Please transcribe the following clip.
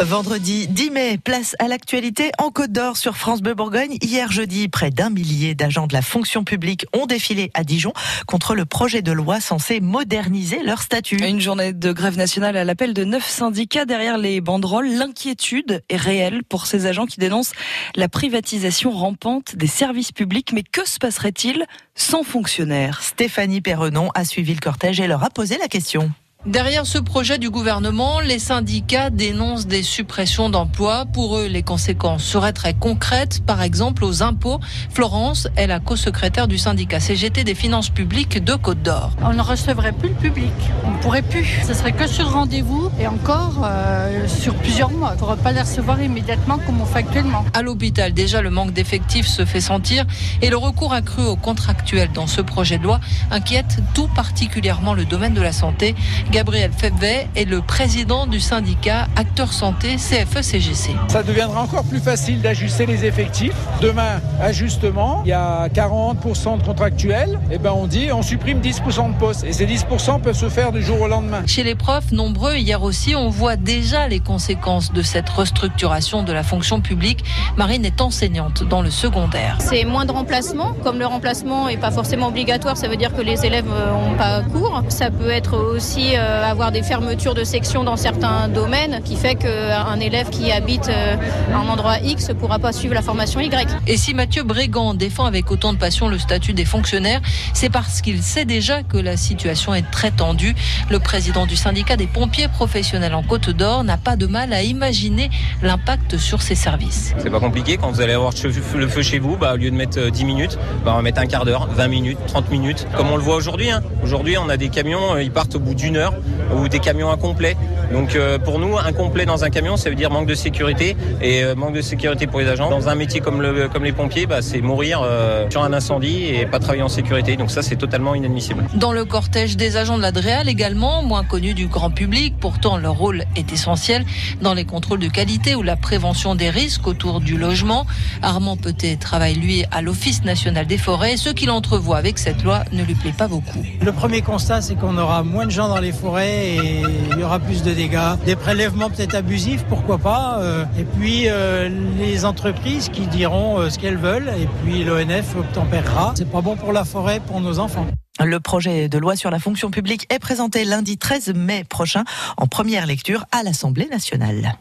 Vendredi 10 mai, place à l'actualité en Côte d'Or sur France Bleu Bourgogne. Hier jeudi, près d'un millier d'agents de la fonction publique ont défilé à Dijon contre le projet de loi censé moderniser leur statut. Une journée de grève nationale à l'appel de neuf syndicats derrière les banderoles. L'inquiétude est réelle pour ces agents qui dénoncent la privatisation rampante des services publics. Mais que se passerait-il sans fonctionnaires? Stéphanie Perrenon a suivi le cortège et leur a posé la question. Derrière ce projet du gouvernement, les syndicats dénoncent des suppressions d'emplois. Pour eux, les conséquences seraient très concrètes, par exemple aux impôts. Florence est la co-secrétaire du syndicat CGT des finances publiques de Côte d'Or. On ne recevrait plus le public, on ne pourrait plus. Ce serait que sur rendez-vous et encore euh, sur plusieurs mois. On ne pourrait pas les recevoir immédiatement comme on fait actuellement. À l'hôpital, déjà le manque d'effectifs se fait sentir et le recours accru aux contractuels dans ce projet de loi inquiète tout particulièrement le domaine de la santé. Gabriel Febvet est le président du syndicat Acteurs Santé CFE-CGC. Ça deviendra encore plus facile d'ajuster les effectifs. Demain, ajustement, il y a 40% de contractuels. Et ben on dit on supprime 10% de postes. Et ces 10% peuvent se faire du jour au lendemain. Chez les profs, nombreux, hier aussi, on voit déjà les conséquences de cette restructuration de la fonction publique. Marine est enseignante dans le secondaire. C'est moins de remplacement. Comme le remplacement n'est pas forcément obligatoire, ça veut dire que les élèves n'ont pas cours. Ça peut être aussi euh, avoir des fermetures de sections dans certains domaines, qui fait qu'un élève qui habite euh, un endroit X ne pourra pas suivre la formation Y. Et si Mathieu Brégan défend avec autant de passion le statut des fonctionnaires, c'est parce qu'il sait déjà que la situation est très tendue. Le président du syndicat des pompiers professionnels en Côte d'Or n'a pas de mal à imaginer l'impact sur ses services. C'est pas compliqué quand vous allez avoir le feu chez vous, bah, au lieu de mettre 10 minutes, bah, on va mettre un quart d'heure, 20 minutes, 30 minutes, comme on le voit aujourd'hui. Hein. Aujourd'hui, on a des camions, ils partent au bout d'une heure ou des camions incomplets. Donc euh, pour nous, incomplet dans un camion, ça veut dire manque de sécurité et euh, manque de sécurité pour les agents. Dans un métier comme, le, comme les pompiers, bah, c'est mourir euh, sur un incendie et pas travailler en sécurité. Donc ça, c'est totalement inadmissible. Dans le cortège des agents de l'Adréal également, moins connus du grand public, pourtant leur rôle est essentiel dans les contrôles de qualité ou la prévention des risques autour du logement. Armand Petet travaille lui à l'Office national des forêts. Ce qu'il entrevoit avec cette loi ne lui plaît pas beaucoup. Le premier constat, c'est qu'on aura moins de gens dans les forêts et il y aura plus de dégâts. Des prélèvements peut-être abusifs, pourquoi pas. euh, Et puis euh, les entreprises qui diront euh, ce qu'elles veulent et puis l'ONF obtempérera. C'est pas bon pour la forêt, pour nos enfants. Le projet de loi sur la fonction publique est présenté lundi 13 mai prochain en première lecture à l'Assemblée nationale.